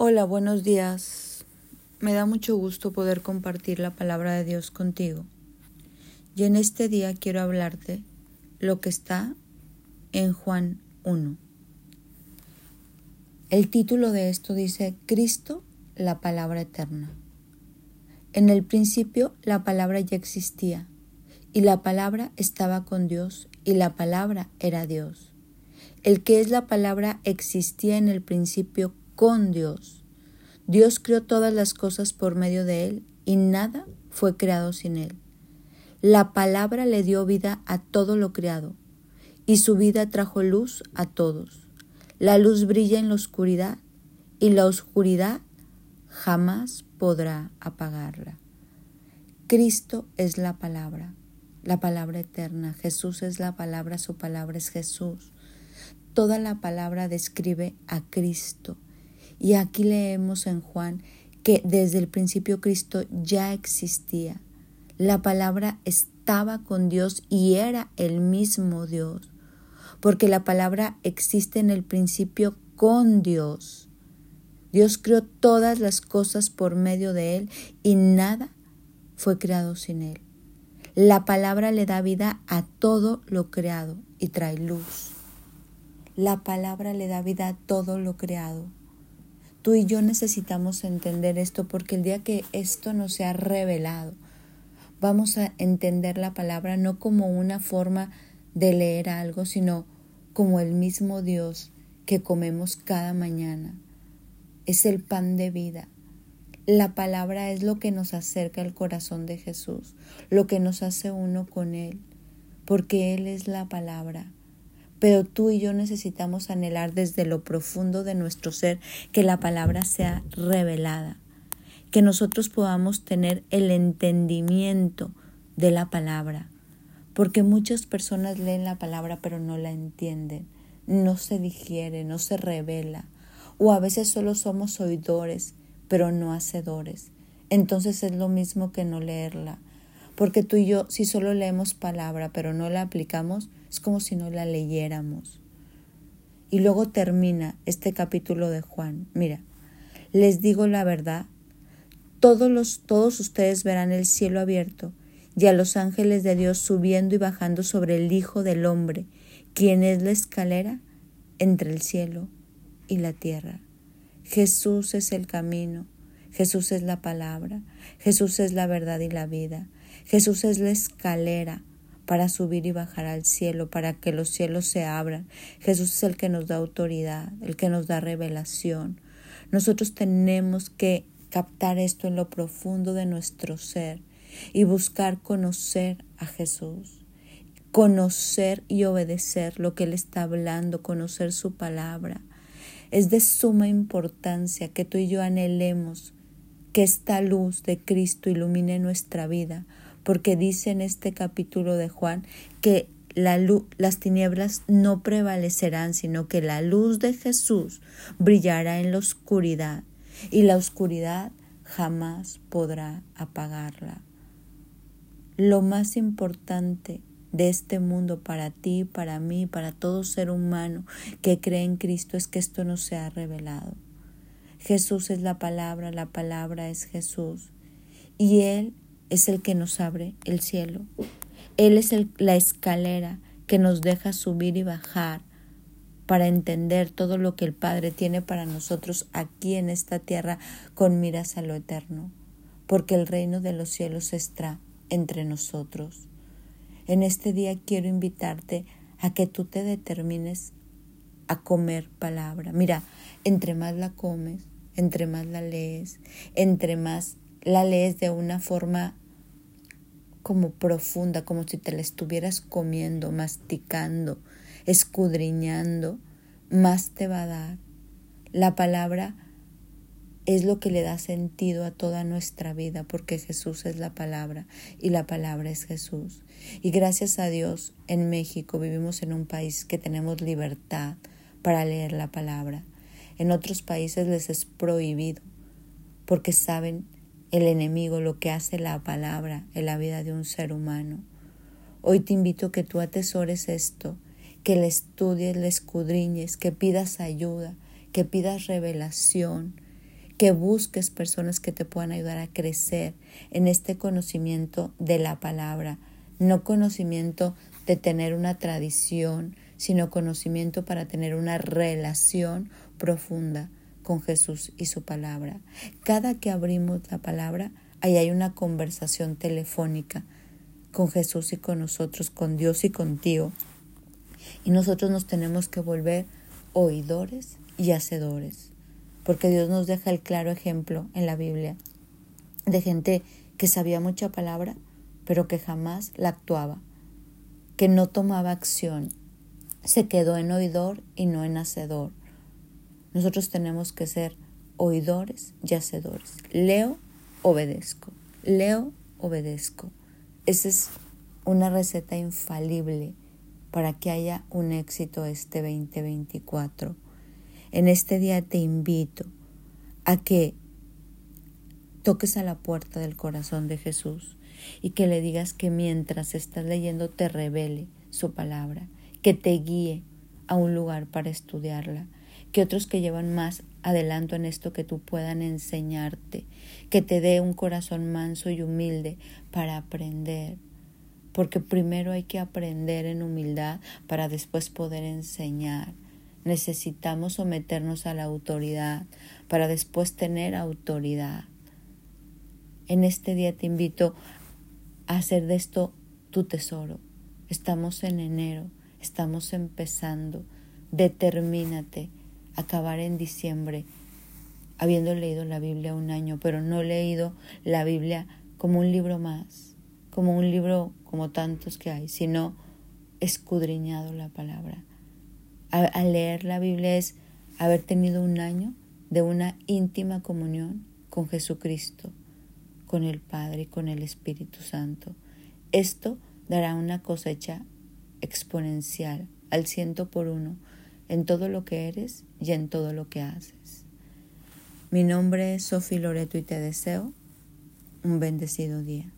Hola, buenos días. Me da mucho gusto poder compartir la palabra de Dios contigo. Y en este día quiero hablarte lo que está en Juan 1. El título de esto dice Cristo, la palabra eterna. En el principio la palabra ya existía, y la palabra estaba con Dios, y la palabra era Dios. El que es la palabra existía en el principio con Dios. Dios creó todas las cosas por medio de Él y nada fue creado sin Él. La palabra le dio vida a todo lo creado y su vida trajo luz a todos. La luz brilla en la oscuridad y la oscuridad jamás podrá apagarla. Cristo es la palabra, la palabra eterna. Jesús es la palabra, su palabra es Jesús. Toda la palabra describe a Cristo y aquí leemos en Juan que desde el principio Cristo ya existía. La palabra estaba con Dios y era el mismo Dios, porque la palabra existe en el principio con Dios. Dios creó todas las cosas por medio de Él y nada fue creado sin Él. La palabra le da vida a todo lo creado y trae luz. La palabra le da vida a todo lo creado. Tú y yo necesitamos entender esto porque el día que esto nos sea revelado, vamos a entender la palabra no como una forma de leer algo, sino como el mismo Dios que comemos cada mañana. Es el pan de vida. La palabra es lo que nos acerca al corazón de Jesús, lo que nos hace uno con Él, porque Él es la palabra. Pero tú y yo necesitamos anhelar desde lo profundo de nuestro ser que la palabra sea revelada, que nosotros podamos tener el entendimiento de la palabra, porque muchas personas leen la palabra pero no la entienden, no se digiere, no se revela, o a veces solo somos oidores pero no hacedores. Entonces es lo mismo que no leerla, porque tú y yo si solo leemos palabra pero no la aplicamos, es como si no la leyéramos. Y luego termina este capítulo de Juan. Mira, les digo la verdad, todos, los, todos ustedes verán el cielo abierto y a los ángeles de Dios subiendo y bajando sobre el Hijo del Hombre, quien es la escalera entre el cielo y la tierra. Jesús es el camino, Jesús es la palabra, Jesús es la verdad y la vida, Jesús es la escalera para subir y bajar al cielo, para que los cielos se abran. Jesús es el que nos da autoridad, el que nos da revelación. Nosotros tenemos que captar esto en lo profundo de nuestro ser y buscar conocer a Jesús, conocer y obedecer lo que Él está hablando, conocer su palabra. Es de suma importancia que tú y yo anhelemos que esta luz de Cristo ilumine nuestra vida, porque dice en este capítulo de Juan que la luz, las tinieblas no prevalecerán, sino que la luz de Jesús brillará en la oscuridad y la oscuridad jamás podrá apagarla. Lo más importante de este mundo para ti, para mí, para todo ser humano que cree en Cristo es que esto no se ha revelado. Jesús es la palabra, la palabra es Jesús y Él es el que nos abre el cielo. Él es la escalera que nos deja subir y bajar para entender todo lo que el Padre tiene para nosotros aquí en esta tierra con miras a lo eterno, porque el reino de los cielos está entre nosotros. En este día quiero invitarte a que tú te determines a comer palabra. Mira, entre más la comes, entre más la lees, entre más la lees de una forma como profunda, como si te la estuvieras comiendo, masticando, escudriñando, más te va a dar. La palabra es lo que le da sentido a toda nuestra vida, porque Jesús es la palabra y la palabra es Jesús. Y gracias a Dios, en México vivimos en un país que tenemos libertad para leer la palabra. En otros países les es prohibido, porque saben el enemigo, lo que hace la palabra en la vida de un ser humano. Hoy te invito a que tú atesores esto, que le estudies, le escudriñes, que pidas ayuda, que pidas revelación, que busques personas que te puedan ayudar a crecer en este conocimiento de la palabra, no conocimiento de tener una tradición, sino conocimiento para tener una relación profunda con Jesús y su palabra. Cada que abrimos la palabra, ahí hay una conversación telefónica con Jesús y con nosotros, con Dios y contigo. Y nosotros nos tenemos que volver oidores y hacedores porque Dios nos deja el claro ejemplo en la Biblia de gente que sabía mucha palabra, pero que jamás la actuaba, que no tomaba acción, se quedó en oidor y no en hacedor. Nosotros tenemos que ser oidores y hacedores. Leo, obedezco. Leo, obedezco. Esa es una receta infalible para que haya un éxito este 2024. En este día te invito a que toques a la puerta del corazón de Jesús y que le digas que mientras estás leyendo te revele su palabra, que te guíe a un lugar para estudiarla, que otros que llevan más adelanto en esto que tú puedan enseñarte, que te dé un corazón manso y humilde para aprender, porque primero hay que aprender en humildad para después poder enseñar necesitamos someternos a la autoridad para después tener autoridad. En este día te invito a hacer de esto tu tesoro. Estamos en enero, estamos empezando. Determínate acabar en diciembre habiendo leído la Biblia un año, pero no leído la Biblia como un libro más, como un libro como tantos que hay, sino escudriñado la palabra al leer la Biblia es haber tenido un año de una íntima comunión con Jesucristo, con el Padre y con el Espíritu Santo. Esto dará una cosecha exponencial al ciento por uno en todo lo que eres y en todo lo que haces. Mi nombre es Sofi Loreto y te deseo un bendecido día.